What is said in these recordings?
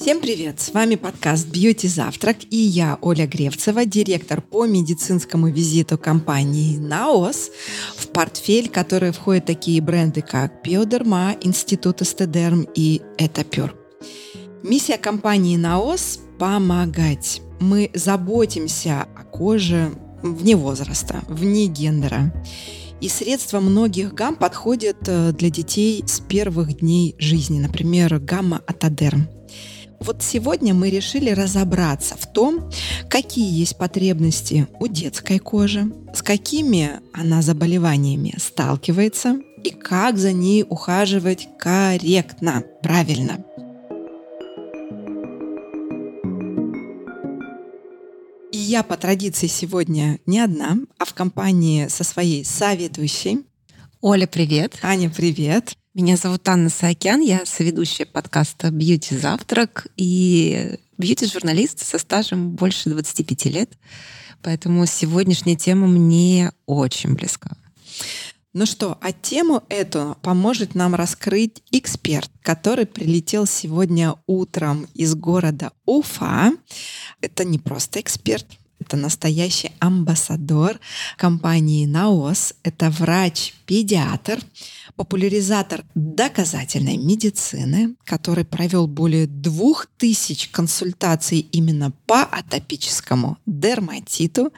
Всем привет! С вами подкаст «Бьюти Завтрак» и я, Оля Гревцева, директор по медицинскому визиту компании «Наос», в портфель, который входят такие бренды, как «Биодерма», «Институт Эстедерм» и «Этапюр». Миссия компании «Наос» – помогать. Мы заботимся о коже вне возраста, вне гендера. И средства многих гамм подходят э, для детей с первых дней жизни, например, гамма Атадерм – вот сегодня мы решили разобраться в том, какие есть потребности у детской кожи, с какими она заболеваниями сталкивается и как за ней ухаживать корректно, правильно. И я по традиции сегодня не одна, а в компании со своей советующей. Оля, привет. Аня, привет. Меня зовут Анна Саакян, я соведущая подкаста «Бьюти Завтрак» и бьюти-журналист со стажем больше 25 лет. Поэтому сегодняшняя тема мне очень близка. Ну что, а тему эту поможет нам раскрыть эксперт, который прилетел сегодня утром из города Уфа. Это не просто эксперт, это настоящий амбассадор компании «Наос». Это врач-педиатр, популяризатор доказательной медицины, который провел более двух тысяч консультаций именно по атопическому дерматиту,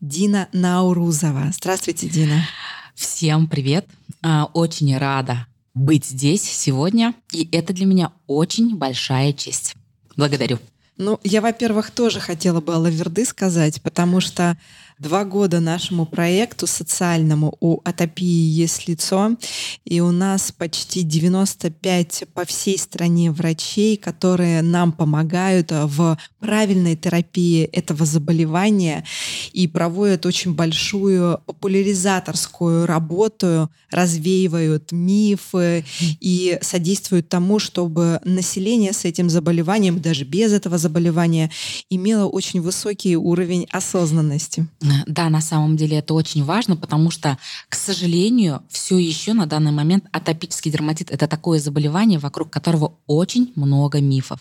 Дина Наурузова. Здравствуйте, Дина. Всем привет. А, очень рада быть здесь сегодня, и это для меня очень большая честь. Благодарю. Ну, я, во-первых, тоже хотела бы Алаверды сказать, потому что два года нашему проекту социальному у атопии есть лицо, и у нас почти 95 по всей стране врачей, которые нам помогают в правильной терапии этого заболевания и проводят очень большую популяризаторскую работу, развеивают мифы и содействуют тому, чтобы население с этим заболеванием, даже без этого заболевания, имело очень высокий уровень осознанности. Да, на самом деле это очень важно, потому что, к сожалению, все еще на данный момент атопический дерматит это такое заболевание, вокруг которого очень много мифов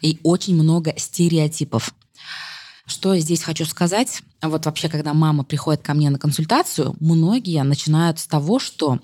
и очень много стереотипов. Что я здесь хочу сказать? Вот вообще, когда мама приходит ко мне на консультацию, многие начинают с того, что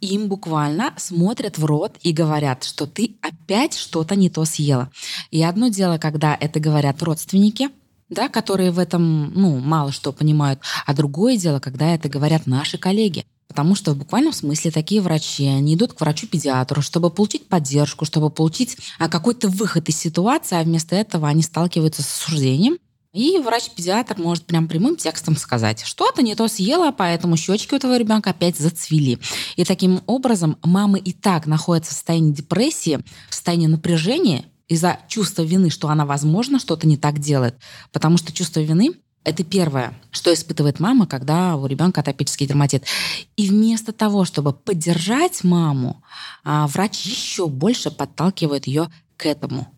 им буквально смотрят в рот и говорят, что ты опять что-то не то съела. И одно дело, когда это говорят родственники, да, которые в этом ну, мало что понимают. А другое дело, когда это говорят наши коллеги. Потому что в буквальном смысле такие врачи, они идут к врачу-педиатру, чтобы получить поддержку, чтобы получить а, какой-то выход из ситуации, а вместо этого они сталкиваются с осуждением. И врач-педиатр может прям прямым текстом сказать, что-то не то съела, поэтому щечки у твоего ребенка опять зацвели. И таким образом мамы и так находятся в состоянии депрессии, в состоянии напряжения, из-за чувства вины, что она, возможно, что-то не так делает. Потому что чувство вины это первое, что испытывает мама, когда у ребенка атопический дерматит. И вместо того, чтобы поддержать маму, а, врач еще больше подталкивает ее к этому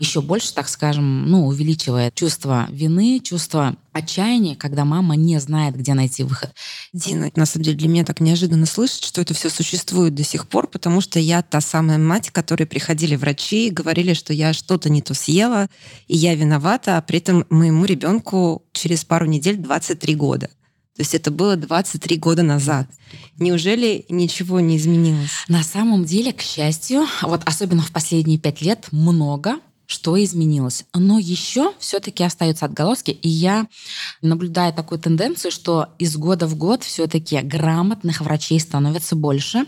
еще больше, так скажем, ну, увеличивает чувство вины, чувство отчаяния, когда мама не знает, где найти выход. Дина, на самом деле для меня так неожиданно слышать, что это все существует до сих пор, потому что я та самая мать, которой приходили врачи и говорили, что я что-то не то съела, и я виновата, а при этом моему ребенку через пару недель 23 года. То есть это было 23 года назад. Неужели ничего не изменилось? На самом деле, к счастью, вот особенно в последние пять лет много что изменилось. Но еще все-таки остаются отголоски, и я наблюдаю такую тенденцию, что из года в год все-таки грамотных врачей становится больше.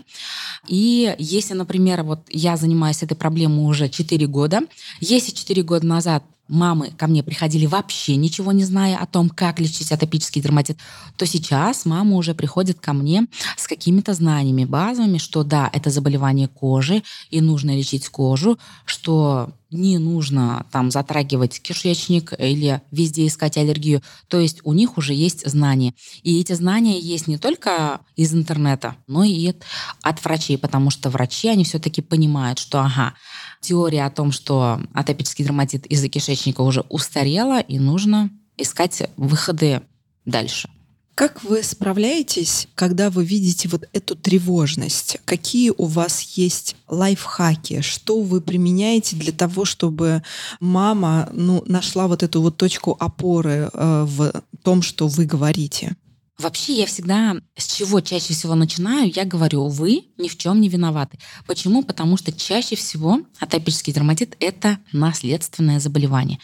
И если, например, вот я занимаюсь этой проблемой уже 4 года, если 4 года назад мамы ко мне приходили вообще ничего не зная о том, как лечить атопический дерматит, то сейчас мама уже приходит ко мне с какими-то знаниями базовыми, что да, это заболевание кожи, и нужно лечить кожу, что не нужно там затрагивать кишечник или везде искать аллергию. То есть у них уже есть знания. И эти знания есть не только из интернета, но и от врачей, потому что врачи, они все-таки понимают, что ага, теория о том, что атопический дерматит из-за кишечника уже устарела, и нужно искать выходы дальше. Как вы справляетесь, когда вы видите вот эту тревожность? Какие у вас есть лайфхаки? Что вы применяете для того, чтобы мама ну, нашла вот эту вот точку опоры э, в том, что вы говорите? Вообще я всегда с чего чаще всего начинаю, я говорю, вы ни в чем не виноваты. Почему? Потому что чаще всего атопический дерматит — это наследственное заболевание.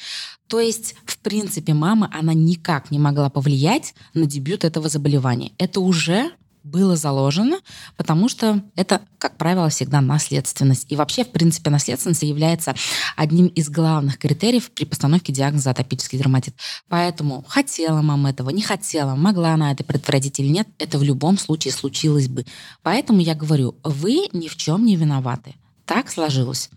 То есть, в принципе, мама, она никак не могла повлиять на дебют этого заболевания. Это уже было заложено, потому что это, как правило, всегда наследственность. И вообще, в принципе, наследственность является одним из главных критериев при постановке диагноза атопический дерматит. Поэтому хотела мама этого, не хотела, могла она это предотвратить или нет, это в любом случае случилось бы. Поэтому я говорю, вы ни в чем не виноваты. Так сложилось.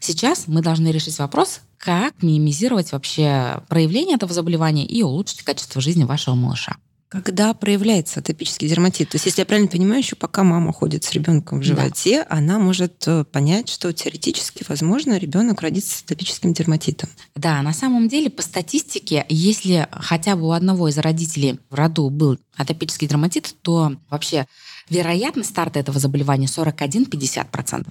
Сейчас мы должны решить вопрос, как минимизировать вообще проявление этого заболевания и улучшить качество жизни вашего малыша. Когда проявляется атопический дерматит? То есть, если я правильно понимаю, еще пока мама ходит с ребенком в животе, да. она может э, понять, что теоретически, возможно, ребенок родится с атопическим дерматитом. Да, на самом деле, по статистике, если хотя бы у одного из родителей в роду был атопический дерматит, то вообще Вероятность старта этого заболевания 41-50%.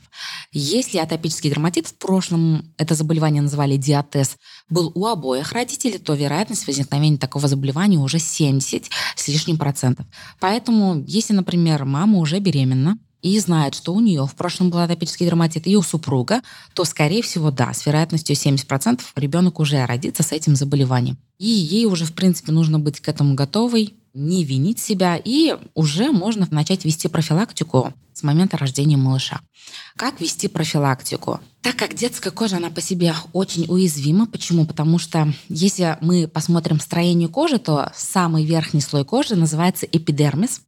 Если атопический дерматит, в прошлом это заболевание называли диатез, был у обоих родителей, то вероятность возникновения такого заболевания уже 70 с лишним процентов. Поэтому, если, например, мама уже беременна, и знает, что у нее в прошлом был атопический дерматит, и у супруга, то, скорее всего, да, с вероятностью 70% ребенок уже родится с этим заболеванием. И ей уже, в принципе, нужно быть к этому готовой, не винить себя, и уже можно начать вести профилактику с момента рождения малыша. Как вести профилактику? Так как детская кожа, она по себе очень уязвима. Почему? Потому что если мы посмотрим строение кожи, то самый верхний слой кожи называется эпидермис.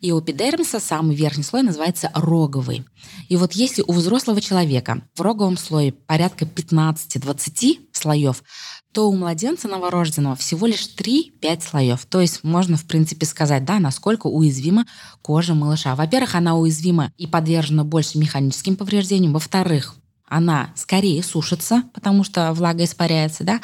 И у эпидермиса самый верхний слой называется роговый. И вот если у взрослого человека в роговом слое порядка 15-20 слоев, то у младенца новорожденного всего лишь 3-5 слоев. То есть можно, в принципе, сказать, да, насколько уязвима кожа малыша. Во-первых, она уязвима и подвержена больше механическим повреждениям. Во-вторых, она скорее сушится, потому что влага испаряется, да.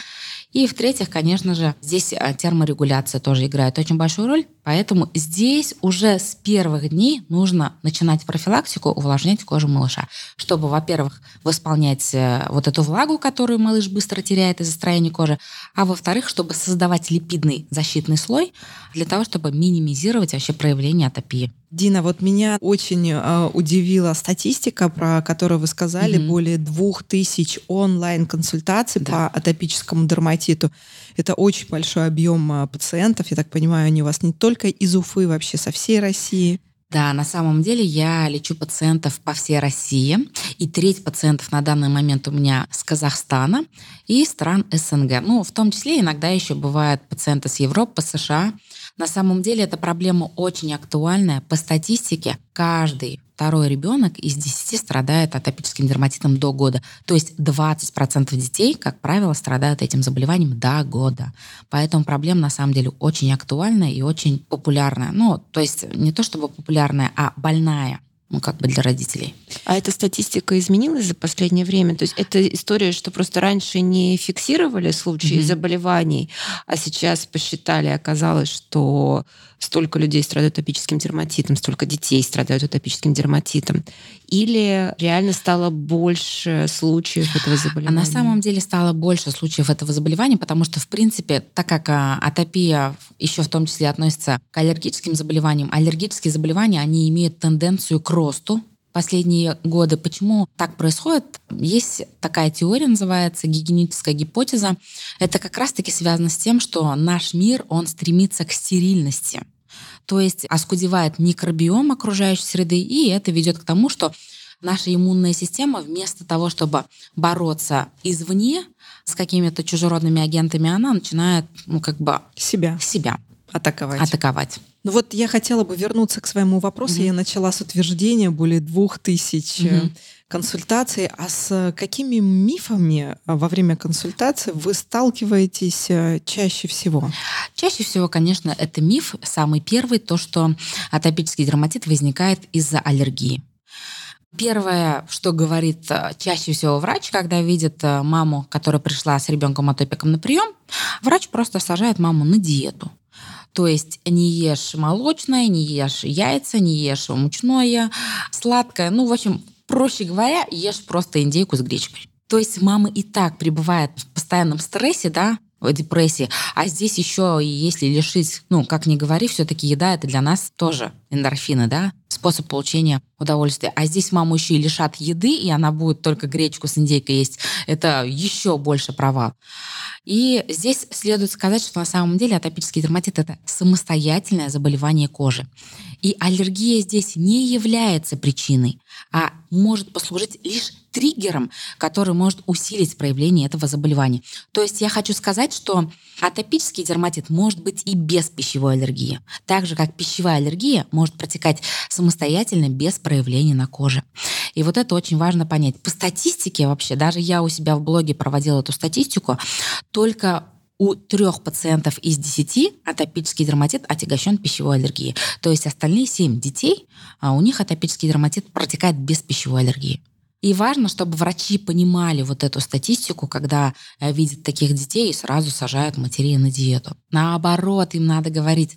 И в-третьих, конечно же, здесь э, терморегуляция тоже играет очень большую роль. Поэтому здесь уже с первых дней нужно начинать профилактику, увлажнять кожу малыша, чтобы, во-первых, восполнять э, вот эту влагу, которую малыш быстро теряет из-за строения кожи, а во-вторых, чтобы создавать липидный защитный слой для того, чтобы минимизировать вообще проявление атопии. Дина, вот меня очень э, удивила статистика, про которую вы сказали, mm-hmm. более двух тысяч онлайн-консультаций да. по атопическому дерматиту. Это очень большой объем а, пациентов. Я так понимаю, они у вас не только из Уфы, вообще со всей России. Да, на самом деле я лечу пациентов по всей России, и треть пациентов на данный момент у меня с Казахстана и стран СНГ. Ну, в том числе иногда еще бывают пациенты с Европы, США. На самом деле эта проблема очень актуальная. По статистике, каждый второй ребенок из 10 страдает атопическим дерматитом до года. То есть 20% детей, как правило, страдают этим заболеванием до года. Поэтому проблема на самом деле очень актуальная и очень популярная. Ну, то есть не то чтобы популярная, а больная ну, как бы для родителей. А эта статистика изменилась за последнее время? То есть это история, что просто раньше не фиксировали случаи mm-hmm. заболеваний, а сейчас посчитали, оказалось, что столько людей страдают атопическим дерматитом, столько детей страдают атопическим дерматитом. Или реально стало больше случаев этого заболевания? А на самом деле стало больше случаев этого заболевания, потому что, в принципе, так как а, атопия еще в том числе относится к аллергическим заболеваниям, аллергические заболевания, они имеют тенденцию к росту последние годы. Почему так происходит? Есть такая теория, называется гигиеническая гипотеза. Это как раз-таки связано с тем, что наш мир, он стремится к стерильности. То есть оскудевает микробиом окружающей среды, и это ведет к тому, что наша иммунная система вместо того, чтобы бороться извне с какими-то чужеродными агентами, она начинает, ну, как бы... Себя. Себя. Атаковать. Атаковать. Ну вот я хотела бы вернуться к своему вопросу. Mm-hmm. Я начала с утверждения более двух тысяч mm-hmm. консультаций. А с какими мифами во время консультации вы сталкиваетесь э, чаще всего? Чаще всего, конечно, это миф. Самый первый, то, что атопический дерматит возникает из-за аллергии. Первое, что говорит э, чаще всего врач, когда видит маму, которая пришла с ребенком атопиком на прием, врач просто сажает маму на диету. То есть не ешь молочное, не ешь яйца, не ешь мучное, сладкое. Ну, в общем, проще говоря, ешь просто индейку с гречкой. То есть мама и так пребывает в постоянном стрессе, да, депрессии. А здесь еще, если лишить, ну, как ни говори, все-таки еда это для нас тоже эндорфины, да, способ получения удовольствия. А здесь маму еще и лишат еды, и она будет только гречку с индейкой есть. Это еще больше провал. И здесь следует сказать, что на самом деле атопический дерматит это самостоятельное заболевание кожи. И аллергия здесь не является причиной, а может послужить лишь триггером, который может усилить проявление этого заболевания. То есть я хочу сказать, что атопический дерматит может быть и без пищевой аллергии, так же как пищевая аллергия может протекать самостоятельно без проявления на коже. И вот это очень важно понять. По статистике вообще, даже я у себя в блоге проводила эту статистику, только у трех пациентов из десяти атопический дерматит отягощен пищевой аллергией. То есть остальные семь детей, а у них атопический дерматит протекает без пищевой аллергии. И важно, чтобы врачи понимали вот эту статистику, когда э, видят таких детей и сразу сажают матерей на диету. Наоборот, им надо говорить,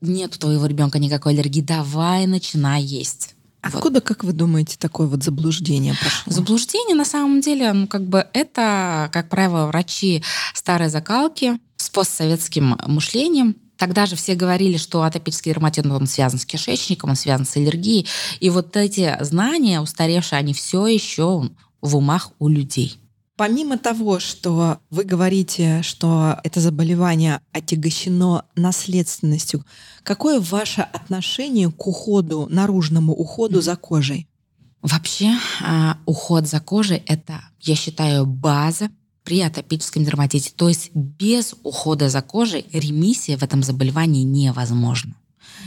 нет у твоего ребенка никакой аллергии, давай начинай есть. Откуда, вот. как вы думаете, такое вот заблуждение пошло? Заблуждение, на самом деле, ну, как бы это, как правило, врачи старой закалки с постсоветским мышлением, Тогда же все говорили, что атопический дерматит он связан с кишечником, он связан с аллергией. И вот эти знания устаревшие, они все еще в умах у людей. Помимо того, что вы говорите, что это заболевание отягощено наследственностью, какое ваше отношение к уходу, наружному уходу за кожей? Вообще, а, уход за кожей – это, я считаю, база при атопическом дерматите. То есть без ухода за кожей ремиссия в этом заболевании невозможна.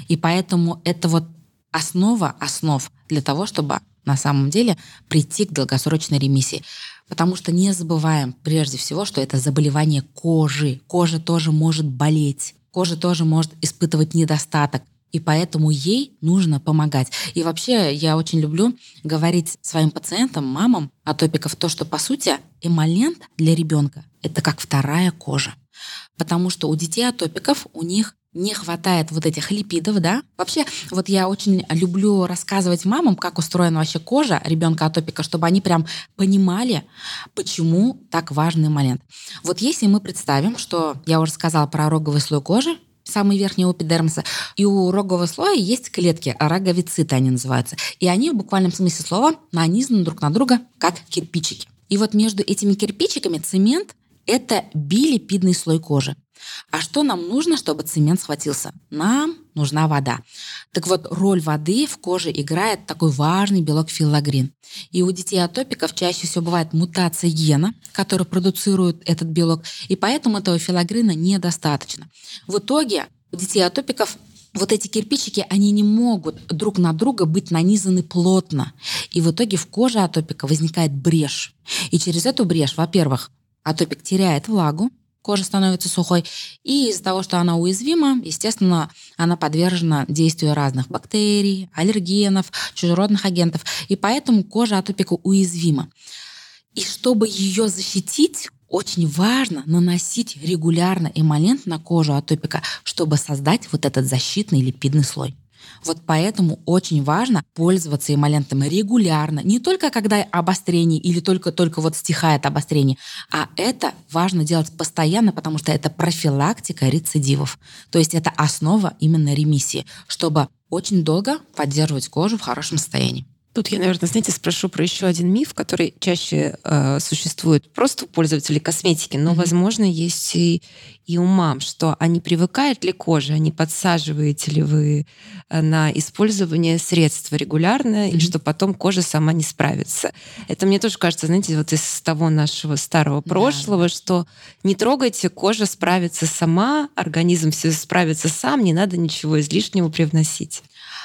И поэтому это вот основа основ для того, чтобы на самом деле прийти к долгосрочной ремиссии. Потому что не забываем прежде всего, что это заболевание кожи. Кожа тоже может болеть. Кожа тоже может испытывать недостаток. И поэтому ей нужно помогать. И вообще я очень люблю говорить своим пациентам, мамам атопиков, то, что по сути эмолент для ребенка это как вторая кожа. Потому что у детей атопиков у них не хватает вот этих липидов, да. Вообще, вот я очень люблю рассказывать мамам, как устроена вообще кожа ребенка атопика, чтобы они прям понимали, почему так важный момент. Вот если мы представим, что я уже сказала про роговый слой кожи, самый верхний у эпидермиса. И у рогового слоя есть клетки, роговициты они называются. И они в буквальном смысле слова нанизаны друг на друга, как кирпичики. И вот между этими кирпичиками цемент – это билипидный слой кожи. А что нам нужно, чтобы цемент схватился? Нам нужна вода. Так вот, роль воды в коже играет такой важный белок филогрин. И у детей атопиков чаще всего бывает мутация гена, который продуцирует этот белок, и поэтому этого филогрина недостаточно. В итоге у детей атопиков вот эти кирпичики, они не могут друг на друга быть нанизаны плотно. И в итоге в коже атопика возникает брешь. И через эту брешь, во-первых, атопик теряет влагу, кожа становится сухой. И из-за того, что она уязвима, естественно, она подвержена действию разных бактерий, аллергенов, чужеродных агентов. И поэтому кожа атопика уязвима. И чтобы ее защитить, очень важно наносить регулярно эмолент на кожу атопика, чтобы создать вот этот защитный липидный слой. Вот поэтому очень важно пользоваться эмолентом регулярно, не только когда обострение или только-только вот стихает обострение, а это важно делать постоянно, потому что это профилактика рецидивов. То есть это основа именно ремиссии, чтобы очень долго поддерживать кожу в хорошем состоянии. Тут я, наверное, знаете, спрошу про еще один миф, который чаще э, существует просто у пользователей косметики, но, mm-hmm. возможно, есть и, и у мам, что они привыкают ли кожа, они подсаживаете ли вы э, на использование средства регулярно, mm-hmm. или что потом кожа сама не справится. Это мне тоже кажется, знаете, вот из того нашего старого прошлого, yeah. что не трогайте, кожа справится сама, организм все справится сам, не надо ничего излишнего привносить.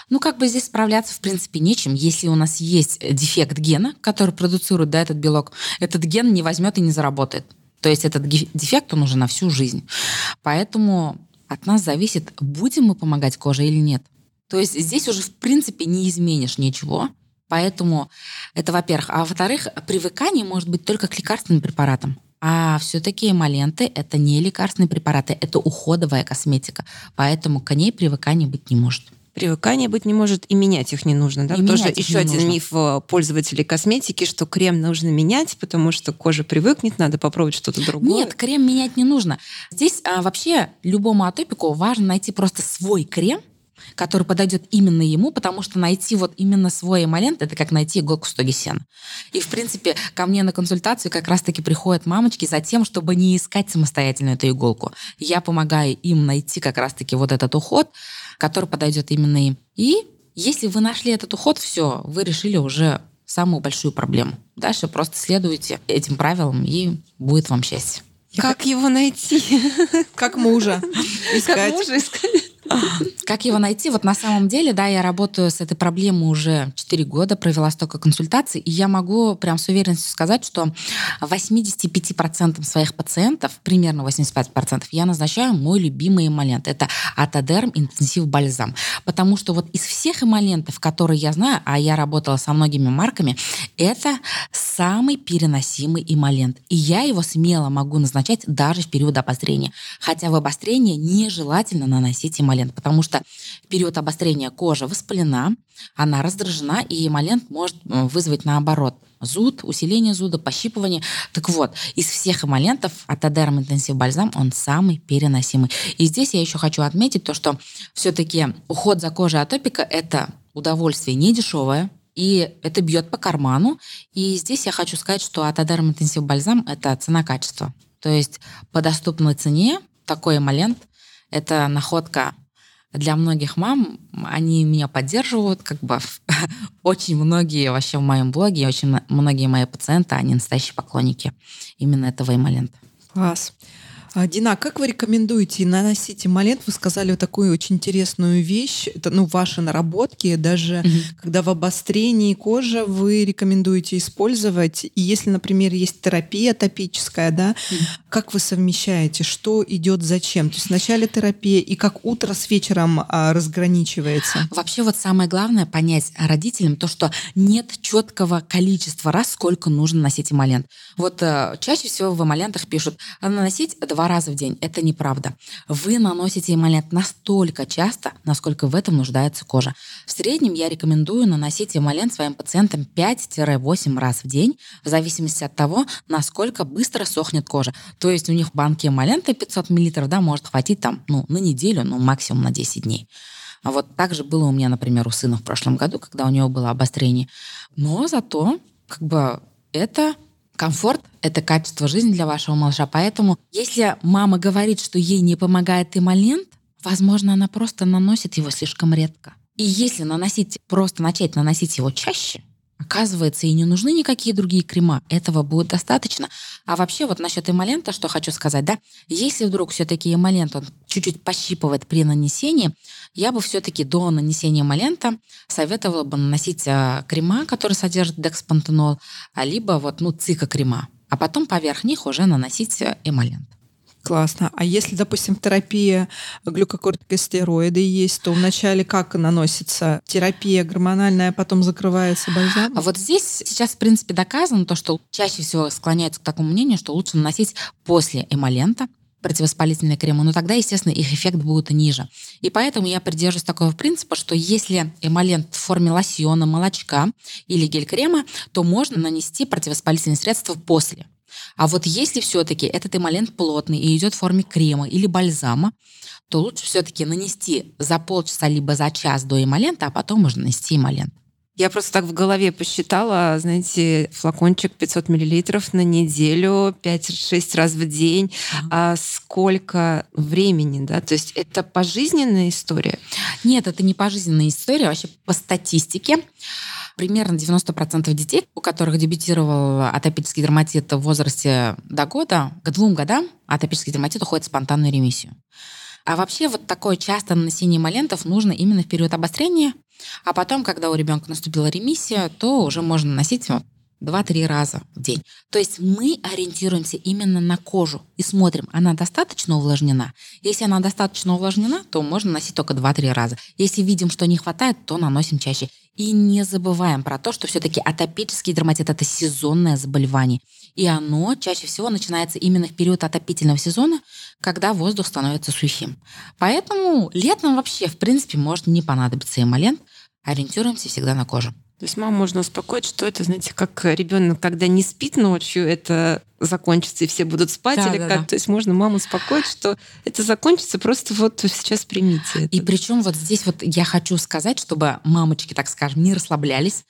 Ну, как бы здесь справляться, в принципе, нечем. Если у нас есть дефект гена, который продуцирует да, этот белок, этот ген не возьмет и не заработает. То есть этот дефект, он уже на всю жизнь. Поэтому от нас зависит, будем мы помогать коже или нет. То есть здесь уже, в принципе, не изменишь ничего. Поэтому это, во-первых. А во-вторых, привыкание может быть только к лекарственным препаратам. А все-таки эмоленты – это не лекарственные препараты, это уходовая косметика. Поэтому к ней привыкания быть не может привыкания быть не может, и менять их не нужно. Да? И Тоже еще один нужно. миф э, пользователей косметики, что крем нужно менять, потому что кожа привыкнет, надо попробовать что-то другое. Нет, крем менять не нужно. Здесь а, вообще любому атопику важно найти просто свой крем, который подойдет именно ему, потому что найти вот именно свой эмолент, это как найти иголку в стоге сена. И, в принципе, ко мне на консультацию как раз-таки приходят мамочки за тем, чтобы не искать самостоятельно эту иголку. Я помогаю им найти как раз-таки вот этот уход, который подойдет именно им. И если вы нашли этот уход, все, вы решили уже самую большую проблему. Дальше просто следуйте этим правилам, и будет вам счастье. Как его найти? Как мужа Как искать. мужа искать? Как его найти? Вот на самом деле, да, я работаю с этой проблемой уже 4 года, провела столько консультаций, и я могу прям с уверенностью сказать, что 85% своих пациентов, примерно 85%, я назначаю мой любимый эмолент. Это Атодерм Интенсив Бальзам. Потому что вот из всех эмолентов, которые я знаю, а я работала со многими марками, это самый переносимый эмолент. И я его смело могу назначать даже в период обострения. Хотя в обострении нежелательно наносить эмолент, потому что в период обострения кожа воспалена, она раздражена, и эмолент может вызвать наоборот зуд, усиление зуда, пощипывание. Так вот, из всех эмолентов Атодерм Интенсив Бальзам он самый переносимый. И здесь я еще хочу отметить то, что все-таки уход за кожей атопика – это удовольствие не дешевое, и это бьет по карману. И здесь я хочу сказать, что Атодерм Интенсив Бальзам – это цена-качество. То есть по доступной цене такой эмолент – это находка для многих мам, они меня поддерживают, как бы очень многие вообще в моем блоге, очень многие мои пациенты, они настоящие поклонники именно этого эмолента. Класс. А, Дина, а как вы рекомендуете наносить эмолент? Вы сказали вот такую очень интересную вещь. Это, ну, ваши наработки. Даже когда в обострении кожи вы рекомендуете использовать. И если, например, есть терапия топическая, да, как вы совмещаете? Что идет зачем? То есть вначале терапия, и как утро с вечером а, разграничивается? Вообще вот самое главное понять родителям то, что нет четкого количества раз, сколько нужно носить эмолент. Вот э, чаще всего в эмолентах пишут «А наносить два раза в день. Это неправда. Вы наносите эмолент настолько часто, насколько в этом нуждается кожа. В среднем я рекомендую наносить эмолент своим пациентам 5-8 раз в день, в зависимости от того, насколько быстро сохнет кожа. То есть у них банки эмолента 500 мл, да, может хватить там, ну, на неделю, ну, максимум на 10 дней. А вот так же было у меня, например, у сына в прошлом году, когда у него было обострение. Но зато как бы это комфорт, это качество жизни для вашего малыша. Поэтому если мама говорит, что ей не помогает эмолент, возможно, она просто наносит его слишком редко. И если наносить, просто начать наносить его чаще, оказывается, и не нужны никакие другие крема. Этого будет достаточно. А вообще вот насчет эмолента, что хочу сказать, да, если вдруг все-таки эмолент, он чуть-чуть пощипывает при нанесении, я бы все-таки до нанесения эмолента советовала бы наносить а, крема, которые содержат декспантенол, а либо вот, ну, цикокрема. А потом поверх них уже наносить а, эмолент. Классно. А если, допустим, терапия глюкокортикостероиды есть, то вначале как наносится терапия гормональная, а потом закрывается бальзам? А вот здесь сейчас, в принципе, доказано то, что чаще всего склоняются к такому мнению, что лучше наносить после эмолента противовоспалительные кремы, но тогда, естественно, их эффект будет ниже. И поэтому я придерживаюсь такого принципа, что если эмолент в форме лосьона, молочка или гель-крема, то можно нанести противовоспалительные средства после. А вот если все-таки этот эмолент плотный и идет в форме крема или бальзама, то лучше все-таки нанести за полчаса либо за час до эмолента, а потом уже нанести эмолент. Я просто так в голове посчитала, знаете, флакончик 500 миллилитров на неделю, 5-6 раз в день. А сколько времени, да? То есть это пожизненная история? Нет, это не пожизненная история, вообще по статистике. Примерно 90% детей, у которых дебютировал атопический дерматит в возрасте до года, к двум годам атопический дерматит уходит в спонтанную ремиссию. А вообще вот такое частое нанесение эмолентов нужно именно в период обострения, а потом, когда у ребенка наступила ремиссия, то уже можно наносить 2-3 раза в день. То есть мы ориентируемся именно на кожу и смотрим, она достаточно увлажнена. Если она достаточно увлажнена, то можно носить только 2-3 раза. Если видим, что не хватает, то наносим чаще. И не забываем про то, что все-таки атопический дерматит – это сезонное заболевание. И оно чаще всего начинается именно в период отопительного сезона, когда воздух становится сухим. Поэтому летом вообще, в принципе, может не понадобиться эмолент. Ориентируемся всегда на кожу. То есть маму можно успокоить, что это, знаете, как ребенок, когда не спит ночью, это закончится, и все будут спать, да, или да, как. Да. То есть можно маму успокоить, что это закончится, просто вот сейчас примите это. И причем вот здесь вот я хочу сказать, чтобы мамочки, так скажем, не расслаблялись,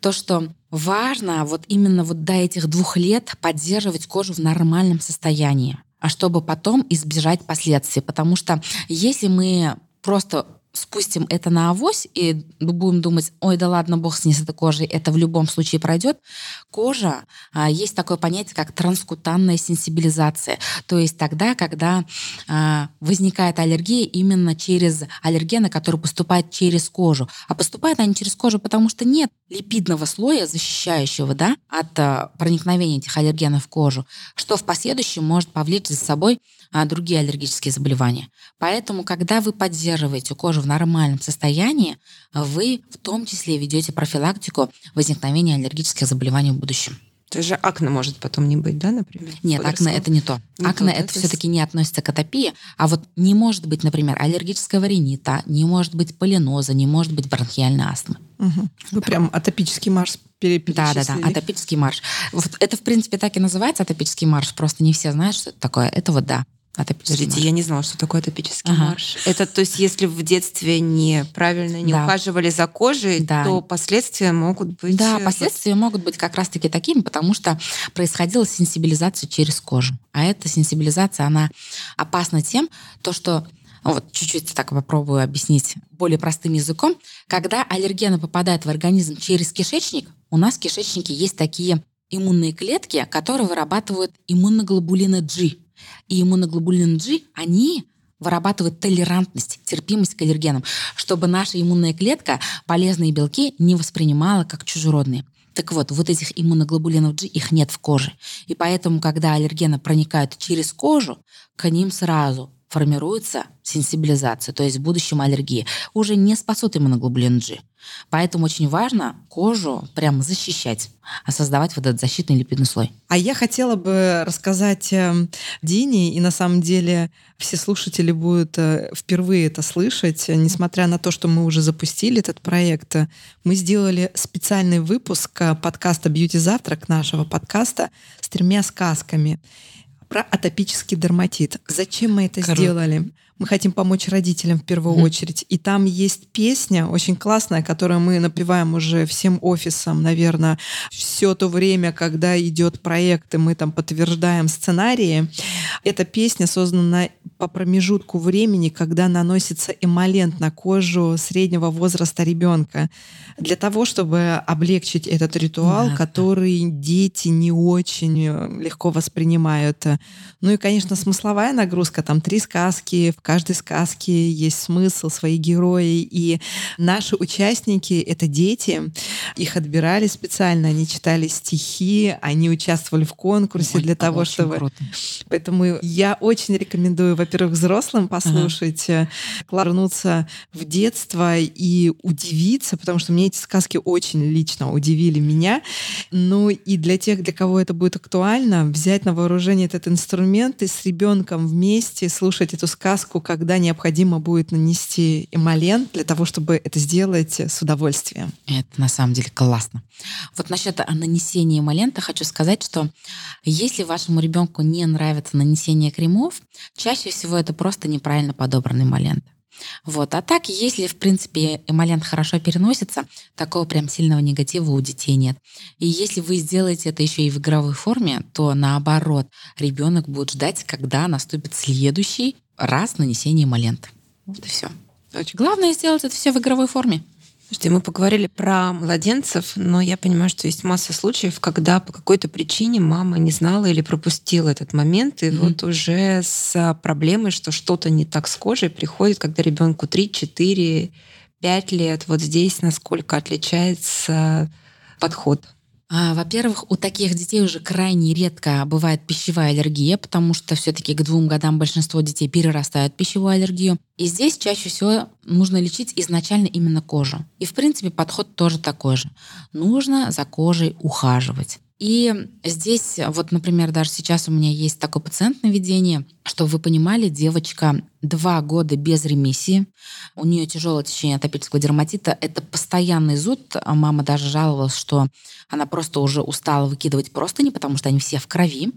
то, что важно вот именно вот до этих двух лет поддерживать кожу в нормальном состоянии, а чтобы потом избежать последствий. Потому что если мы просто спустим это на авось и будем думать, ой, да ладно, бог с ней этой кожей, это в любом случае пройдет. Кожа, а, есть такое понятие, как транскутанная сенсибилизация. То есть тогда, когда а, возникает аллергия именно через аллергены, которые поступают через кожу. А поступают они через кожу, потому что нет липидного слоя, защищающего да, от а, проникновения этих аллергенов в кожу, что в последующем может повлечь за собой а, другие аллергические заболевания. Поэтому, когда вы поддерживаете кожу в нормальном состоянии, вы в том числе ведете профилактику возникновения аллергических заболеваний в будущем. То есть же акне может потом не быть, да, например? Нет, акне это не то. Не акне то, это, это все-таки не относится к атопии, а вот не может быть, например, аллергического ринита, не может быть полиноза, не может быть бронхиальной астмы. Угу. Вы да. прям атопический марш да, да, да, атопический марш. Вот это, в принципе, так и называется атопический марш, просто не все знают, что это такое. Это вот да, Атопический Подождите, марш. я не знала, что такое атопический ага. марш. Это то есть, если в детстве неправильно не да. ухаживали за кожей, да. то последствия могут быть. Да, э, последствия могут быть как раз-таки такими, потому что происходила сенсибилизация через кожу. А эта сенсибилизация, она опасна тем, то, что вот чуть-чуть так попробую объяснить более простым языком. Когда аллергены попадают в организм через кишечник, у нас в кишечнике есть такие иммунные клетки, которые вырабатывают иммуноглобулины G. И иммуноглобулин G, они вырабатывают толерантность, терпимость к аллергенам, чтобы наша иммунная клетка полезные белки не воспринимала как чужеродные. Так вот, вот этих иммуноглобулинов G, их нет в коже. И поэтому, когда аллергены проникают через кожу, к ним сразу формируется сенсибилизация, то есть в будущем аллергии, уже не спасут иммуноглобулин G. Поэтому очень важно кожу прям защищать, а создавать вот этот защитный липидный слой. А я хотела бы рассказать эм, Дине, и на самом деле все слушатели будут э, впервые это слышать, несмотря на то, что мы уже запустили этот проект, мы сделали специальный выпуск э, подкаста «Бьюти Завтрак», нашего подкаста, с тремя сказками про атопический дерматит. Зачем мы это Круто. сделали? Мы хотим помочь родителям в первую mm. очередь. И там есть песня очень классная, которую мы напеваем уже всем офисам, наверное, все то время, когда идет проект, и мы там подтверждаем сценарии. Эта песня создана по промежутку времени, когда наносится эмолент на кожу среднего возраста ребенка. Для того, чтобы облегчить этот ритуал, да, который дети не очень легко воспринимают. Ну и, конечно, смысловая нагрузка. Там три сказки, в каждой сказке есть смысл, свои герои. И наши участники — это дети. Их отбирали специально, они читали стихи, они участвовали в конкурсе Ой, для того, чтобы... Круто. Поэтому я очень рекомендую, во-первых, взрослым послушать, ага. вернуться в детство и удивиться, потому что мне эти сказки очень лично удивили меня. Ну и для тех, для кого это будет актуально, взять на вооружение этот инструмент и с ребенком вместе слушать эту сказку, когда необходимо будет нанести эмолент для того, чтобы это сделать с удовольствием. Это на самом деле классно. Вот насчет нанесения эмолента хочу сказать, что если вашему ребенку не нравится нанесение кремов, чаще всего это просто неправильно подобранный эмолент. Вот. А так, если, в принципе, эмолент хорошо переносится, такого прям сильного негатива у детей нет. И если вы сделаете это еще и в игровой форме, то наоборот, ребенок будет ждать, когда наступит следующий раз нанесения эмолента. Вот и все. Главное сделать это все в игровой форме. Слушайте, мы поговорили про младенцев, но я понимаю, что есть масса случаев, когда по какой-то причине мама не знала или пропустила этот момент, и mm-hmm. вот уже с проблемой, что что-то не так с кожей, приходит, когда ребенку 3, 4, 5 лет. Вот здесь насколько отличается подход? А, во-первых, у таких детей уже крайне редко бывает пищевая аллергия, потому что все-таки к двум годам большинство детей перерастают пищевую аллергию. И здесь чаще всего нужно лечить изначально именно кожу. И, в принципе, подход тоже такой же. Нужно за кожей ухаживать. И здесь, вот, например, даже сейчас у меня есть такой пациент на ведении, чтобы вы понимали, девочка два года без ремиссии, у нее тяжелое течение атопического дерматита, это постоянный зуд. Мама даже жаловалась, что она просто уже устала выкидывать простыни, потому что они все в крови.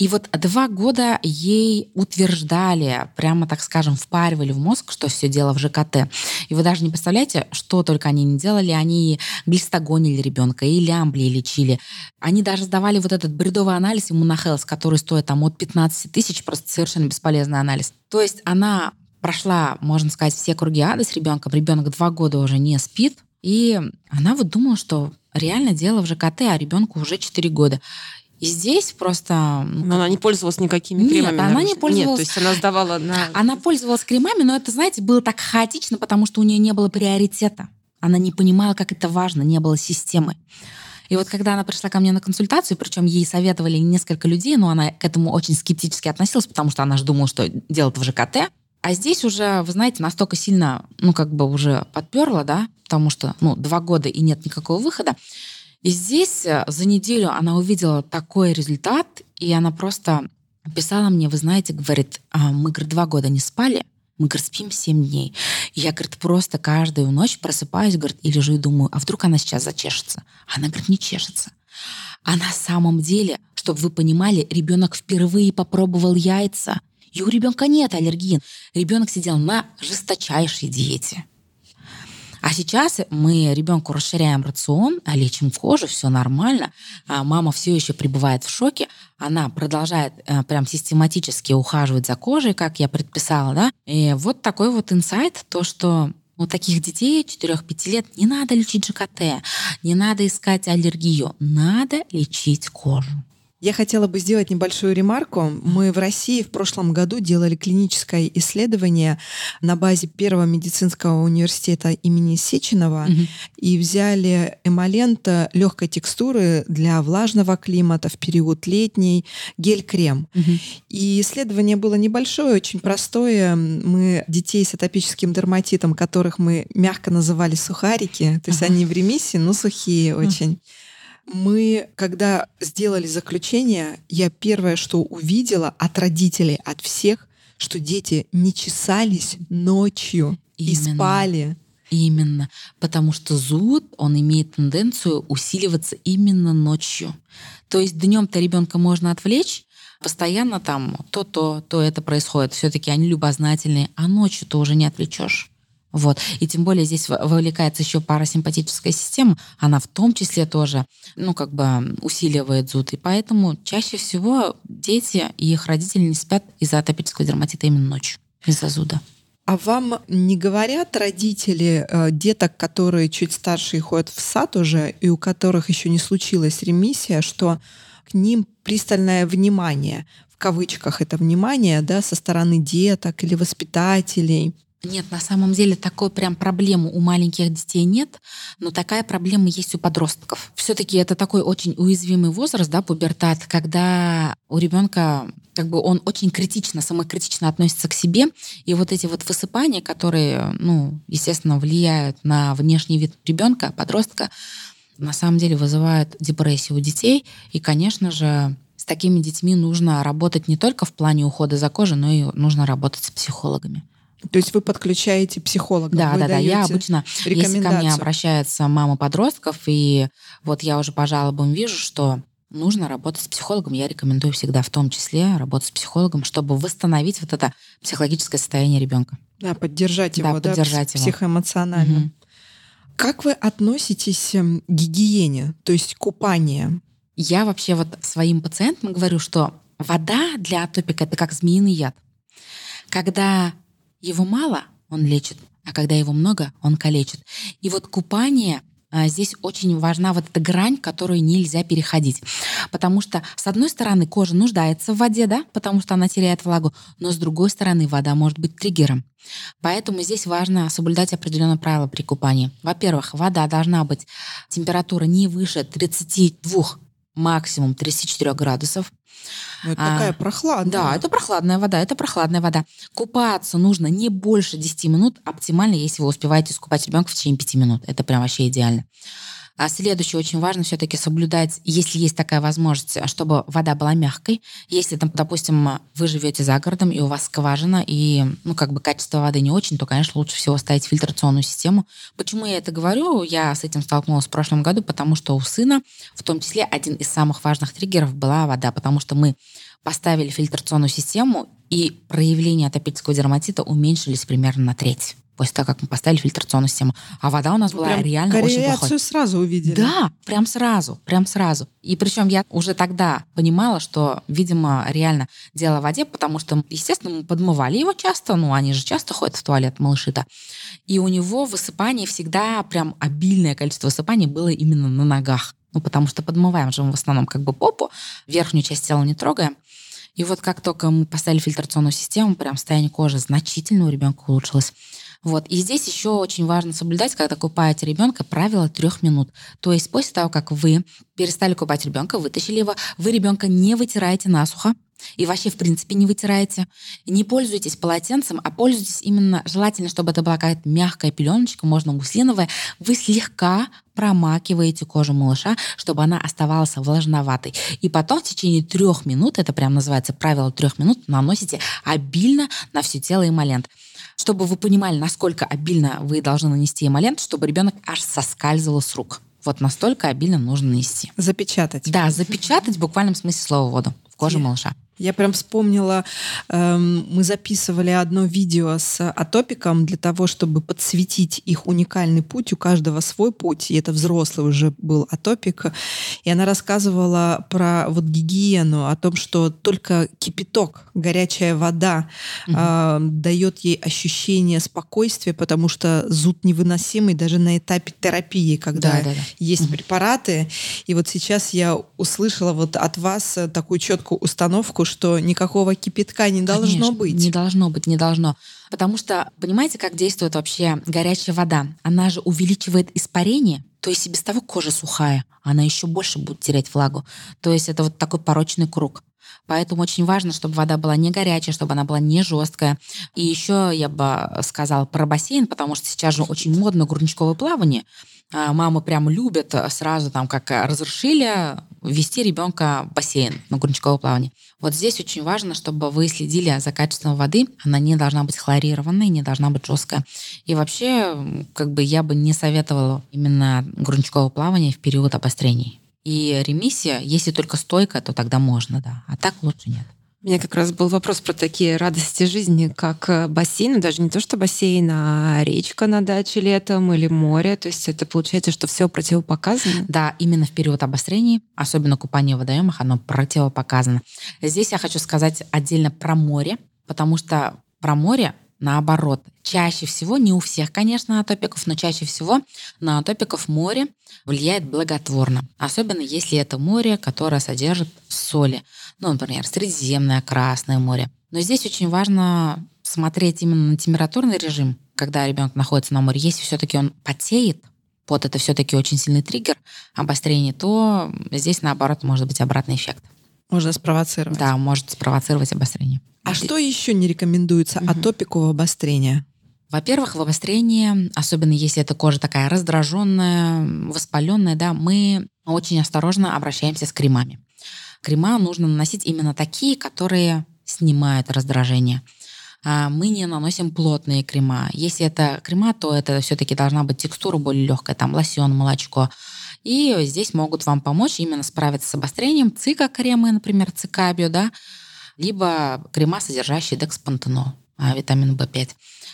И вот два года ей утверждали, прямо так скажем, впаривали в мозг, что все дело в ЖКТ. И вы даже не представляете, что только они не делали. Они глистогонили ребенка, и лямбли лечили. Они даже сдавали вот этот бредовый анализ иммунохелс, который стоит там от 15 тысяч, просто совершенно бесполезный анализ. То есть она прошла, можно сказать, все круги ада с ребенком. Ребенок два года уже не спит. И она вот думала, что реально дело в ЖКТ, а ребенку уже 4 года. И здесь просто... Но она не пользовалась никакими Нет, кремами. она не пользовалась. Нет, то есть она сдавала на... Она пользовалась кремами, но это, знаете, было так хаотично, потому что у нее не было приоритета. Она не понимала, как это важно, не было системы. И вот когда она пришла ко мне на консультацию, причем ей советовали несколько людей, но она к этому очень скептически относилась, потому что она же думала, что дело-то в ЖКТ. А здесь уже, вы знаете, настолько сильно, ну, как бы уже подперла, да, потому что, ну, два года и нет никакого выхода. И здесь э, за неделю она увидела такой результат, и она просто писала мне, вы знаете, говорит, «А, мы, говорит, два года не спали, мы, говорит, спим семь дней. И я, говорит, просто каждую ночь просыпаюсь, говорит, и лежу и думаю, а вдруг она сейчас зачешется? Она, говорит, не чешется. А на самом деле, чтобы вы понимали, ребенок впервые попробовал яйца, и у ребенка нет аллергии. Ребенок сидел на жесточайшей диете. А сейчас мы ребенку расширяем рацион, а лечим кожу, все нормально. А мама все еще пребывает в шоке. Она продолжает э, прям систематически ухаживать за кожей, как я предписала, да. И вот такой вот инсайт, то, что у таких детей 4-5 лет не надо лечить ЖКТ, не надо искать аллергию, надо лечить кожу. Я хотела бы сделать небольшую ремарку. Мы в России в прошлом году делали клиническое исследование на базе Первого медицинского университета имени Сеченова угу. и взяли эмолент легкой текстуры для влажного климата в период летний, гель-крем. Угу. И исследование было небольшое, очень простое. Мы детей с атопическим дерматитом, которых мы мягко называли сухарики, то есть ага. они в ремиссии, но сухие очень. Мы, когда сделали заключение, я первое, что увидела от родителей, от всех, что дети не чесались ночью Именно. и спали. Именно. Потому что зуд, он имеет тенденцию усиливаться именно ночью. То есть днем-то ребенка можно отвлечь, постоянно там то-то, то это происходит. Все-таки они любознательные, а ночью то уже не отвлечешь. Вот. И тем более здесь вовлекается еще парасимпатическая система, она в том числе тоже, ну, как бы усиливает зуд. И поэтому чаще всего дети и их родители не спят из-за атопического дерматита именно ночью, из-за зуда. А вам не говорят родители э, деток, которые чуть старше и ходят в сад уже, и у которых еще не случилась ремиссия, что к ним пристальное внимание, в кавычках это внимание, да, со стороны деток или воспитателей? Нет, на самом деле такой прям проблемы у маленьких детей нет, но такая проблема есть у подростков. Все-таки это такой очень уязвимый возраст, да, пубертат, когда у ребенка как бы он очень критично, самокритично относится к себе, и вот эти вот высыпания, которые, ну, естественно, влияют на внешний вид ребенка, подростка, на самом деле вызывают депрессию у детей, и, конечно же, с такими детьми нужно работать не только в плане ухода за кожей, но и нужно работать с психологами. То есть вы подключаете психолога? Да, да, да. Я обычно, если ко мне обращается мама подростков, и вот я уже по жалобам вижу, что нужно работать с психологом. Я рекомендую всегда в том числе работать с психологом, чтобы восстановить вот это психологическое состояние ребенка. Да, поддержать его, да, поддержать да, его. психоэмоционально. Угу. Как вы относитесь эм, к гигиене, то есть купание? Я вообще вот своим пациентам говорю, что вода для атопика это как змеиный яд. Когда его мало, он лечит, а когда его много, он калечит. И вот купание а, здесь очень важна вот эта грань, которую нельзя переходить. Потому что, с одной стороны, кожа нуждается в воде, да, потому что она теряет влагу, но с другой стороны, вода может быть триггером. Поэтому здесь важно соблюдать определенные правила при купании. Во-первых, вода должна быть температура не выше 32 максимум 34 градусов. Ну, это а, такая прохладная. Да, это прохладная вода, это прохладная вода. Купаться нужно не больше 10 минут, оптимально, если вы успеваете искупать ребенка в течение 5 минут. Это прям вообще идеально. А следующее очень важно все-таки соблюдать, если есть такая возможность, чтобы вода была мягкой. Если, там, допустим, вы живете за городом, и у вас скважина, и ну, как бы качество воды не очень, то, конечно, лучше всего ставить фильтрационную систему. Почему я это говорю? Я с этим столкнулась в прошлом году, потому что у сына, в том числе, один из самых важных триггеров была вода, потому что мы поставили фильтрационную систему, и проявления атопического дерматита уменьшились примерно на треть после того, как мы поставили фильтрационную систему. А вода у нас была прям реально очень плохой. сразу увидели. Да, прям сразу, прям сразу. И причем я уже тогда понимала, что, видимо, реально дело в воде, потому что, естественно, мы подмывали его часто, ну, они же часто ходят в туалет, малыши-то. И у него высыпание всегда, прям обильное количество высыпаний было именно на ногах. Ну, потому что подмываем же мы в основном как бы попу, верхнюю часть тела не трогаем. И вот как только мы поставили фильтрационную систему, прям состояние кожи значительно у ребенка улучшилось. Вот. И здесь еще очень важно соблюдать, когда купаете ребенка, правило трех минут. То есть после того, как вы перестали купать ребенка, вытащили его, вы ребенка не вытираете насухо, и вообще, в принципе, не вытираете. Не пользуйтесь полотенцем, а пользуйтесь именно, желательно, чтобы это была какая-то мягкая пеленочка, можно гуслиновая. Вы слегка промакиваете кожу малыша, чтобы она оставалась влажноватой. И потом в течение трех минут, это прям называется правило трех минут, наносите обильно на все тело эмолент чтобы вы понимали, насколько обильно вы должны нанести эмолент, чтобы ребенок аж соскальзывал с рук. Вот настолько обильно нужно нанести. Запечатать. Да, запечатать в буквальном смысле слова воду в коже малыша. Я прям вспомнила, эм, мы записывали одно видео с атопиком для того, чтобы подсветить их уникальный путь. У каждого свой путь, и это взрослый уже был атопик. И она рассказывала про вот гигиену, о том, что только кипяток, горячая вода угу. э, дает ей ощущение спокойствия, потому что зуд невыносимый даже на этапе терапии, когда да, да, да. есть угу. препараты. И вот сейчас я услышала вот от вас такую четкую установку, что никакого кипятка не должно Конечно, быть. Не должно быть, не должно. Потому что, понимаете, как действует вообще горячая вода? Она же увеличивает испарение, то есть и без того кожа сухая, она еще больше будет терять влагу. То есть это вот такой порочный круг. Поэтому очень важно, чтобы вода была не горячая, чтобы она была не жесткая. И еще я бы сказала про бассейн, потому что сейчас же очень модно грудничковое плавание. А, мамы прям любят сразу там, как разрешили, ввести ребенка в бассейн на грудничковое плавание. Вот здесь очень важно, чтобы вы следили за качеством воды. Она не должна быть хлорированной, не должна быть жесткая. И вообще, как бы я бы не советовала именно грудничковое плавание в период обострений. И ремиссия, если только стойка, то тогда можно, да. А так лучше нет. У меня как раз был вопрос про такие радости жизни, как э, бассейн, ну, даже не то, что бассейн, а речка на даче летом или море. То есть это получается, что все противопоказано? Да, именно в период обострений, особенно купание в водоемах, оно противопоказано. Здесь я хочу сказать отдельно про море, потому что про море наоборот. Чаще всего, не у всех, конечно, атопиков, но чаще всего на атопиков море влияет благотворно. Особенно если это море, которое содержит соли. Ну, например, Средиземное, Красное море. Но здесь очень важно смотреть именно на температурный режим, когда ребенок находится на море. Если все-таки он потеет, вот это все-таки очень сильный триггер обострения, то здесь, наоборот, может быть обратный эффект. Можно спровоцировать. Да, может спровоцировать обострение. А что еще не рекомендуется угу. атопику обострения? Во-первых, в обострении, особенно если эта кожа такая раздраженная, воспаленная, да, мы очень осторожно обращаемся с кремами. Крема нужно наносить именно такие, которые снимают раздражение. А мы не наносим плотные крема. Если это крема, то это все-таки должна быть текстура более легкая, там лосьон, молочко. И здесь могут вам помочь именно справиться с обострением цика-кремы, например, цикабио, да, либо крема, содержащие декспантенол, а, витамин В5.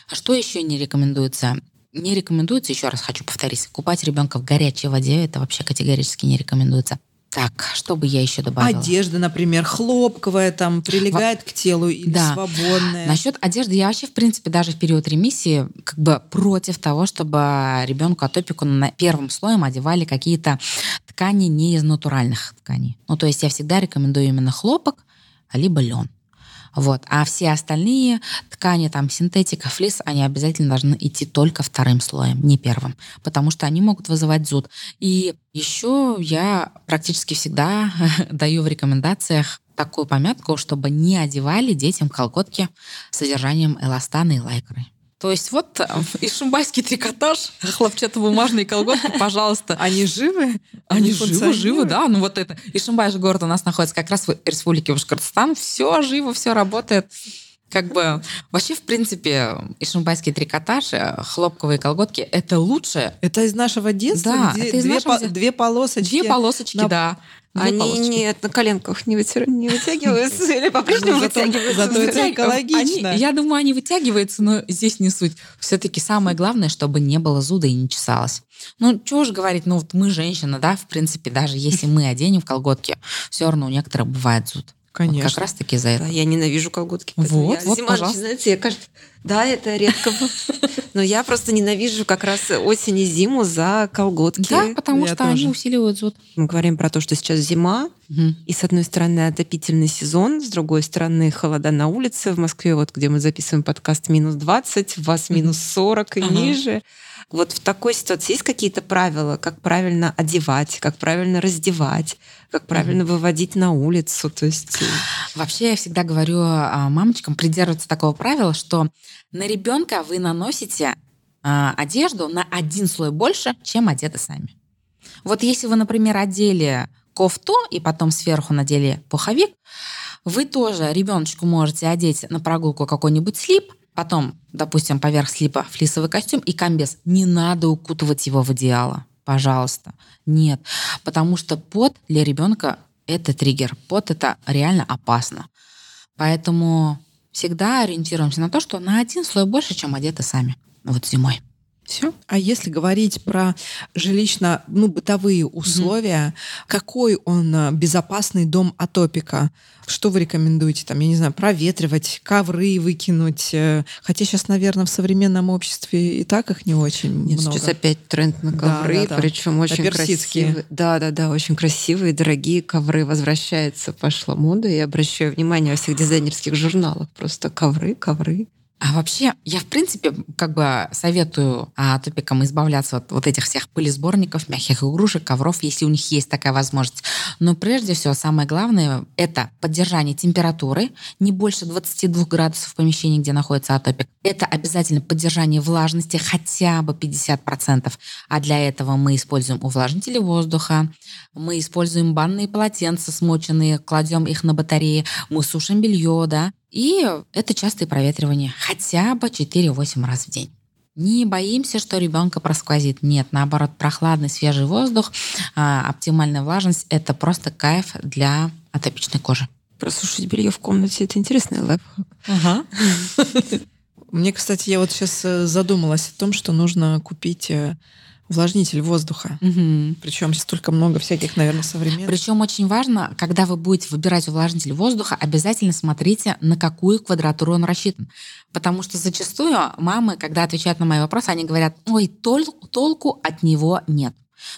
А что еще не рекомендуется? Не рекомендуется, еще раз хочу повторить, купать ребенка в горячей воде, это вообще категорически не рекомендуется. Так, что бы я еще добавила? Одежда, например, хлопковая, там, прилегает Во... к телу или да. свободная. Насчет одежды я вообще, в принципе, даже в период ремиссии как бы против того, чтобы ребенку атопику на первым слоем одевали какие-то ткани не из натуральных тканей. Ну, то есть я всегда рекомендую именно хлопок, либо лен. Вот. А все остальные ткани, там, синтетика, флис, они обязательно должны идти только вторым слоем, не первым, потому что они могут вызывать зуд. И еще я практически всегда даю в рекомендациях такую помятку, чтобы не одевали детям колготки с содержанием эластана и лайкры. То есть вот э, ишимбайский трикотаж, хлопчатобумажные колготки, пожалуйста. Они живы? Они, живы, живы, да. Ну вот это. Ишимбай же город у нас находится как раз в республике Башкортостан. Все живо, все работает. Как бы вообще, в принципе, ишимбайский трикотаж, э, хлопковые колготки – это лучше. Это из нашего детства? Да, где это из две, нашего... по, две полосочки. Две полосочки, на... да. Они полосочки. нет, на коленках не, вытя... не вытягиваются или по-прежнему вытягиваются. Зато это экологично. я думаю, они вытягиваются, но здесь не суть. Все-таки самое главное, чтобы не было зуда и не чесалось. Ну, чего же говорить, ну вот мы женщина, да, в принципе, даже если мы оденем в колготки, все равно у некоторых бывает зуд. Конечно. Вот как раз таки за это. Да, я ненавижу колготки. Вот, я, вот, зима пожалуйста. начинается, я кажется, да, это редко. Но я просто ненавижу как раз осень и зиму за колготки. Да, потому что они усиливают зуд. Мы говорим про то, что сейчас зима, и с одной стороны отопительный сезон, с другой стороны холода на улице. В Москве, вот где мы записываем подкаст, минус 20, у вас минус 40 и ниже. Вот в такой ситуации есть какие-то правила, как правильно одевать, как правильно раздевать, как правильно mm-hmm. выводить на улицу? То есть... Э, Вообще я всегда говорю а, мамочкам придерживаться такого правила, что на ребенка вы наносите а, одежду на один слой больше, чем одеты сами. Вот если вы, например, одели кофту и потом сверху надели пуховик, вы тоже ребеночку можете одеть на прогулку какой-нибудь слип, Потом, допустим, поверх слипа флисовый костюм и комбез. Не надо укутывать его в одеяло. Пожалуйста. Нет. Потому что пот для ребенка это триггер. Пот это реально опасно. Поэтому всегда ориентируемся на то, что на один слой больше, чем одеты сами. Вот зимой. Все. А если говорить про жилищно, ну, бытовые условия, mm-hmm. какой он э, безопасный дом атопика? Что вы рекомендуете? Там, я не знаю, проветривать, ковры выкинуть. Э, хотя сейчас, наверное, в современном обществе и так их не очень Нет, много. Сейчас опять тренд на ковры, да, да, да. причем очень красивые. Да, да, да, очень красивые, дорогие ковры. Возвращается, пошла мода. Я обращаю внимание во всех дизайнерских журналах. Просто ковры, ковры. А вообще, я, в принципе, как бы советую а, топикам избавляться от вот этих всех пылесборников, мягких игрушек, ковров, если у них есть такая возможность. Но прежде всего, самое главное — это поддержание температуры не больше 22 градусов в помещении, где находится атопик. Это обязательно поддержание влажности хотя бы 50%. А для этого мы используем увлажнители воздуха, мы используем банные полотенца смоченные, кладем их на батареи, мы сушим белье, да, и это частое проветривание, хотя бы 4-8 раз в день. Не боимся, что ребенка просквозит. Нет, наоборот, прохладный свежий воздух, а, оптимальная влажность – это просто кайф для атопичной кожи. Просушить белье в комнате – это интересный лайфхак. Ага. Мне, кстати, я вот сейчас э, задумалась о том, что нужно купить э, увлажнитель воздуха. Угу. Причем столько много всяких, наверное, современных. Причем очень важно, когда вы будете выбирать увлажнитель воздуха, обязательно смотрите, на какую квадратуру он рассчитан. Потому что зачастую мамы, когда отвечают на мои вопросы, они говорят, ой, тол- толку от него нет.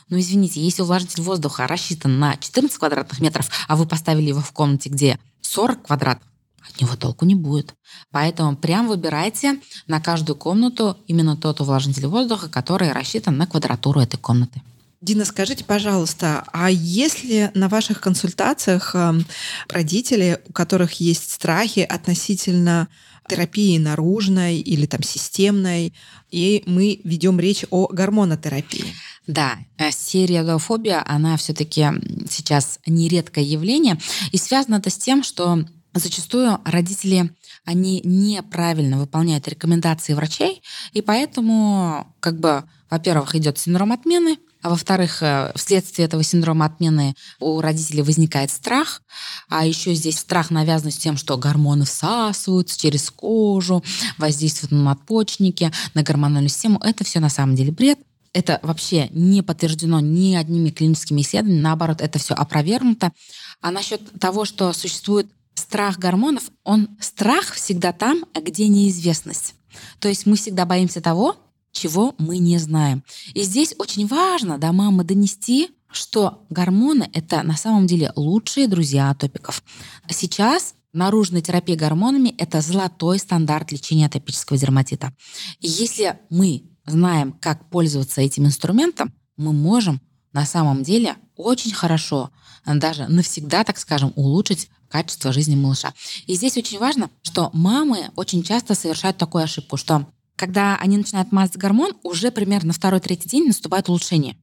Ну, извините, если увлажнитель воздуха рассчитан на 14 квадратных метров, а вы поставили его в комнате, где 40 квадратов, от него толку не будет. Поэтому прям выбирайте на каждую комнату именно тот увлажнитель воздуха, который рассчитан на квадратуру этой комнаты. Дина, скажите, пожалуйста, а если на ваших консультациях эм, родители, у которых есть страхи относительно терапии наружной или там системной, и мы ведем речь о гормонотерапии? Да, э, сериалофобия, она все-таки сейчас нередкое явление, и связано это с тем, что зачастую родители, они неправильно выполняют рекомендации врачей, и поэтому, как бы, во-первых, идет синдром отмены, а во-вторых, э, вследствие этого синдрома отмены у родителей возникает страх, а еще здесь страх навязан с тем, что гормоны всасываются через кожу, воздействуют на надпочечники, на гормональную систему. Это все на самом деле бред. Это вообще не подтверждено ни одними клиническими исследованиями, наоборот, это все опровергнуто. А насчет того, что существует страх гормонов, он страх всегда там, где неизвестность. То есть мы всегда боимся того, чего мы не знаем. И здесь очень важно до мамы донести, что гормоны — это на самом деле лучшие друзья атопиков. Сейчас наружная терапия гормонами — это золотой стандарт лечения атопического дерматита. И если мы знаем, как пользоваться этим инструментом, мы можем на самом деле очень хорошо, даже навсегда, так скажем, улучшить качество жизни малыша. И здесь очень важно, что мамы очень часто совершают такую ошибку, что когда они начинают мазать гормон, уже примерно на второй-третий день наступает улучшение.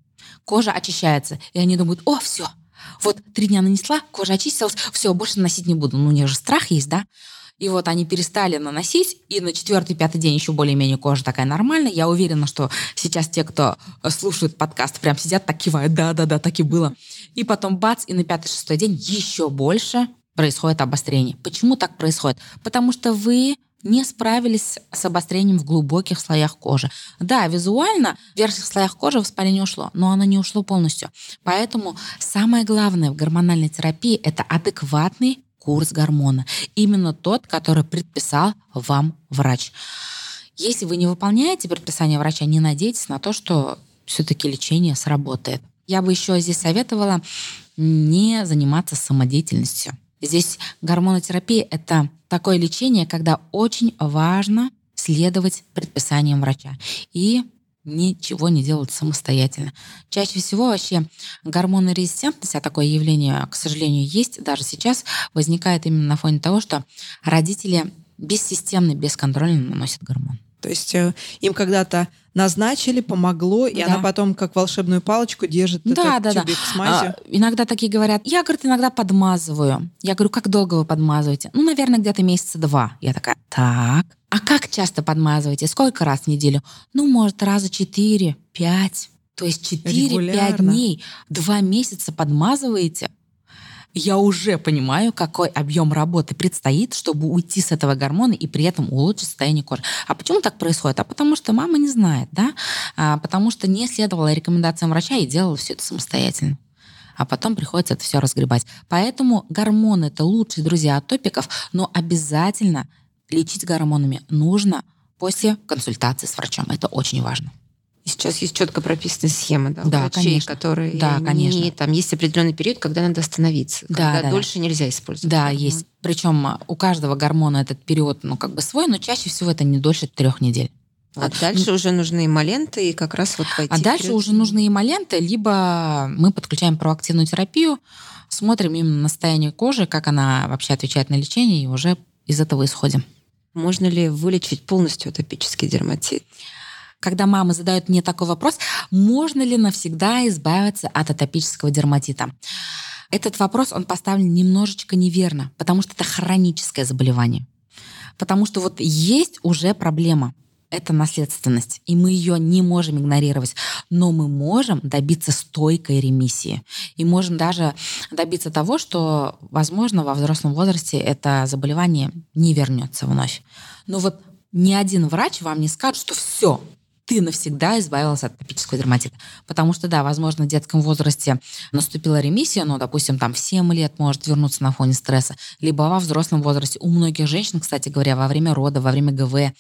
Кожа очищается, и они думают, о, все, вот три дня нанесла, кожа очистилась, все, больше наносить не буду. Ну, у них же страх есть, да? И вот они перестали наносить, и на четвертый, пятый день еще более-менее кожа такая нормальная. Я уверена, что сейчас те, кто слушает подкаст, прям сидят, так кивают, да-да-да, так и было. И потом бац, и на пятый, шестой день еще больше происходит обострение. Почему так происходит? Потому что вы не справились с обострением в глубоких слоях кожи. Да, визуально в верхних слоях кожи воспаление ушло, но оно не ушло полностью. Поэтому самое главное в гормональной терапии – это адекватный курс гормона. Именно тот, который предписал вам врач. Если вы не выполняете предписание врача, не надейтесь на то, что все-таки лечение сработает. Я бы еще здесь советовала не заниматься самодеятельностью. Здесь гормонотерапия — это такое лечение, когда очень важно следовать предписаниям врача и ничего не делать самостоятельно. Чаще всего вообще гормонорезистентность, а такое явление, к сожалению, есть даже сейчас, возникает именно на фоне того, что родители бессистемно, бесконтрольно наносят гормон. То есть э, им когда-то назначили, помогло, и да. она потом как волшебную палочку держит да, этот да, тюбик да. с мазью. А, иногда такие говорят, я, говорит, иногда подмазываю. Я говорю, как долго вы подмазываете? Ну, наверное, где-то месяца два. Я такая, так. А как часто подмазываете? Сколько раз в неделю? Ну, может, раза четыре, пять. То есть 4-5 дней, два месяца подмазываете я уже понимаю, какой объем работы предстоит, чтобы уйти с этого гормона и при этом улучшить состояние кожи. А почему так происходит? А потому что мама не знает, да? А потому что не следовала рекомендациям врача и делала все это самостоятельно а потом приходится это все разгребать. Поэтому гормоны — это лучшие друзья атопиков, но обязательно лечить гормонами нужно после консультации с врачом. Это очень важно. И сейчас есть четко прописанная схема, да, да врачей, конечно. которые да, не, конечно. там есть определенный период, когда надо остановиться, да, когда да, дольше да. нельзя использовать. Да, гормон. есть. Причем у каждого гормона этот период, ну как бы свой, но чаще всего это не дольше трех недель. А вот. дальше уже нужны эмоленты и как раз вот пойти. А дальше вперед. уже нужны эмоленты, либо мы подключаем проактивную терапию, смотрим именно состояние кожи, как она вообще отвечает на лечение, и уже из этого исходим. Можно ли вылечить полностью атопический дерматит? Когда мамы задают мне такой вопрос, можно ли навсегда избавиться от атопического дерматита? Этот вопрос, он поставлен немножечко неверно, потому что это хроническое заболевание. Потому что вот есть уже проблема, это наследственность, и мы ее не можем игнорировать, но мы можем добиться стойкой ремиссии. И можем даже добиться того, что, возможно, во взрослом возрасте это заболевание не вернется вновь. Но вот ни один врач вам не скажет, что все, ты навсегда избавился от атопического дерматита. Потому что, да, возможно, в детском возрасте наступила ремиссия, но, допустим, там в 7 лет может вернуться на фоне стресса, либо во взрослом возрасте. У многих женщин, кстати говоря, во время рода, во время ГВ,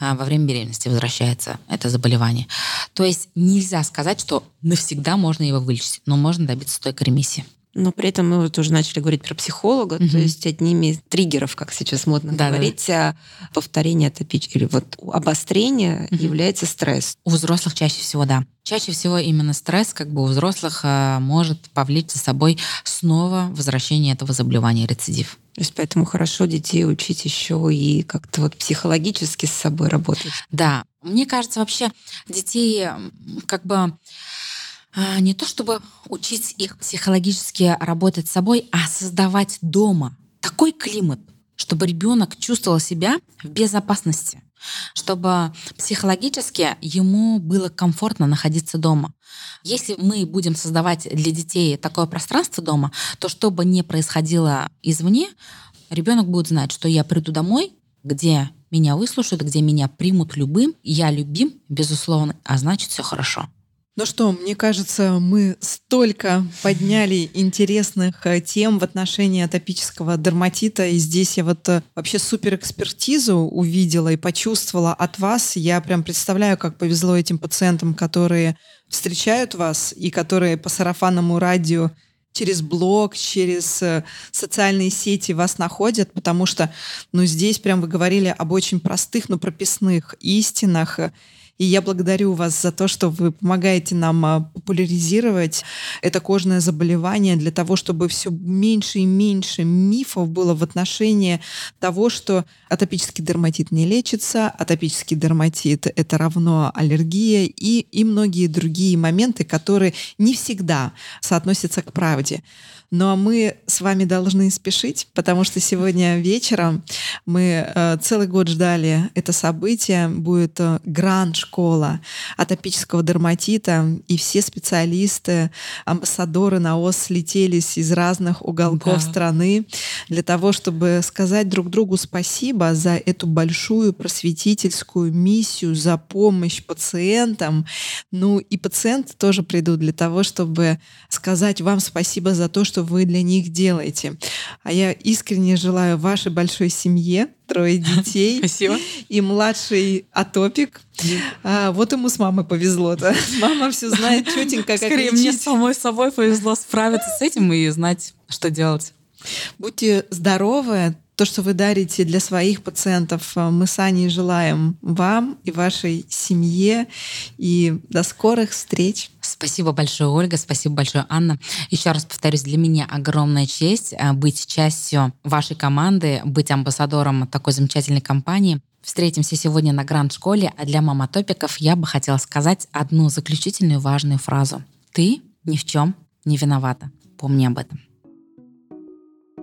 а, во время беременности возвращается это заболевание. То есть нельзя сказать, что навсегда можно его вылечить, но можно добиться стойкой ремиссии. Но при этом мы вот уже начали говорить про психолога, угу. то есть одними из триггеров, как сейчас модно да, говорить, да. повторение атопич или вот обострение угу. является стресс. У взрослых чаще всего, да. Чаще всего именно стресс, как бы у взрослых, э, может повлечь за собой снова возвращение этого заболевания, рецидив. То есть поэтому хорошо детей учить еще и как-то вот психологически с собой работать. Да, мне кажется, вообще детей как бы не то чтобы учить их психологически работать с собой, а создавать дома такой климат, чтобы ребенок чувствовал себя в безопасности, чтобы психологически ему было комфортно находиться дома. Если мы будем создавать для детей такое пространство дома, то что бы ни происходило извне, ребенок будет знать, что я приду домой, где меня выслушают, где меня примут любым, я любим, безусловно, а значит все хорошо. Ну что, мне кажется, мы столько подняли интересных э, тем в отношении атопического дерматита, и здесь я вот э, вообще супер экспертизу увидела и почувствовала от вас. Я прям представляю, как повезло этим пациентам, которые встречают вас и которые по сарафанному радио через блог, через э, социальные сети вас находят, потому что, ну, здесь прям вы говорили об очень простых, но прописных истинах, и я благодарю вас за то, что вы помогаете нам а, популяризировать это кожное заболевание для того, чтобы все меньше и меньше мифов было в отношении того, что атопический дерматит не лечится, атопический дерматит — это равно аллергия и, и многие другие моменты, которые не всегда соотносятся к правде. Ну а мы с вами должны спешить, потому что сегодня вечером мы э, целый год ждали это событие. Будет э, гранд-школа атопического дерматита, и все специалисты, амбассадоры НАОС слетелись из разных уголков да. страны для того, чтобы сказать друг другу спасибо за эту большую просветительскую миссию, за помощь пациентам. Ну и пациенты тоже придут для того, чтобы сказать вам спасибо за то, что что вы для них делаете. А я искренне желаю вашей большой семье, трое детей. Спасибо. И младший атопик. А, вот ему с мамой повезло-то. Мама все знает четенько, как Скорее, мне самой собой повезло справиться с этим и знать, что делать. Будьте здоровы, то, что вы дарите для своих пациентов, э, мы с Аней желаем вам и вашей семье. И до скорых встреч. Спасибо большое, Ольга, спасибо большое, Анна. Еще раз повторюсь, для меня огромная честь э, быть частью вашей команды, быть амбассадором такой замечательной компании. Встретимся сегодня на Гранд-школе, а для маматопиков я бы хотела сказать одну заключительную важную фразу. Ты ни в чем не виновата. Помни об этом.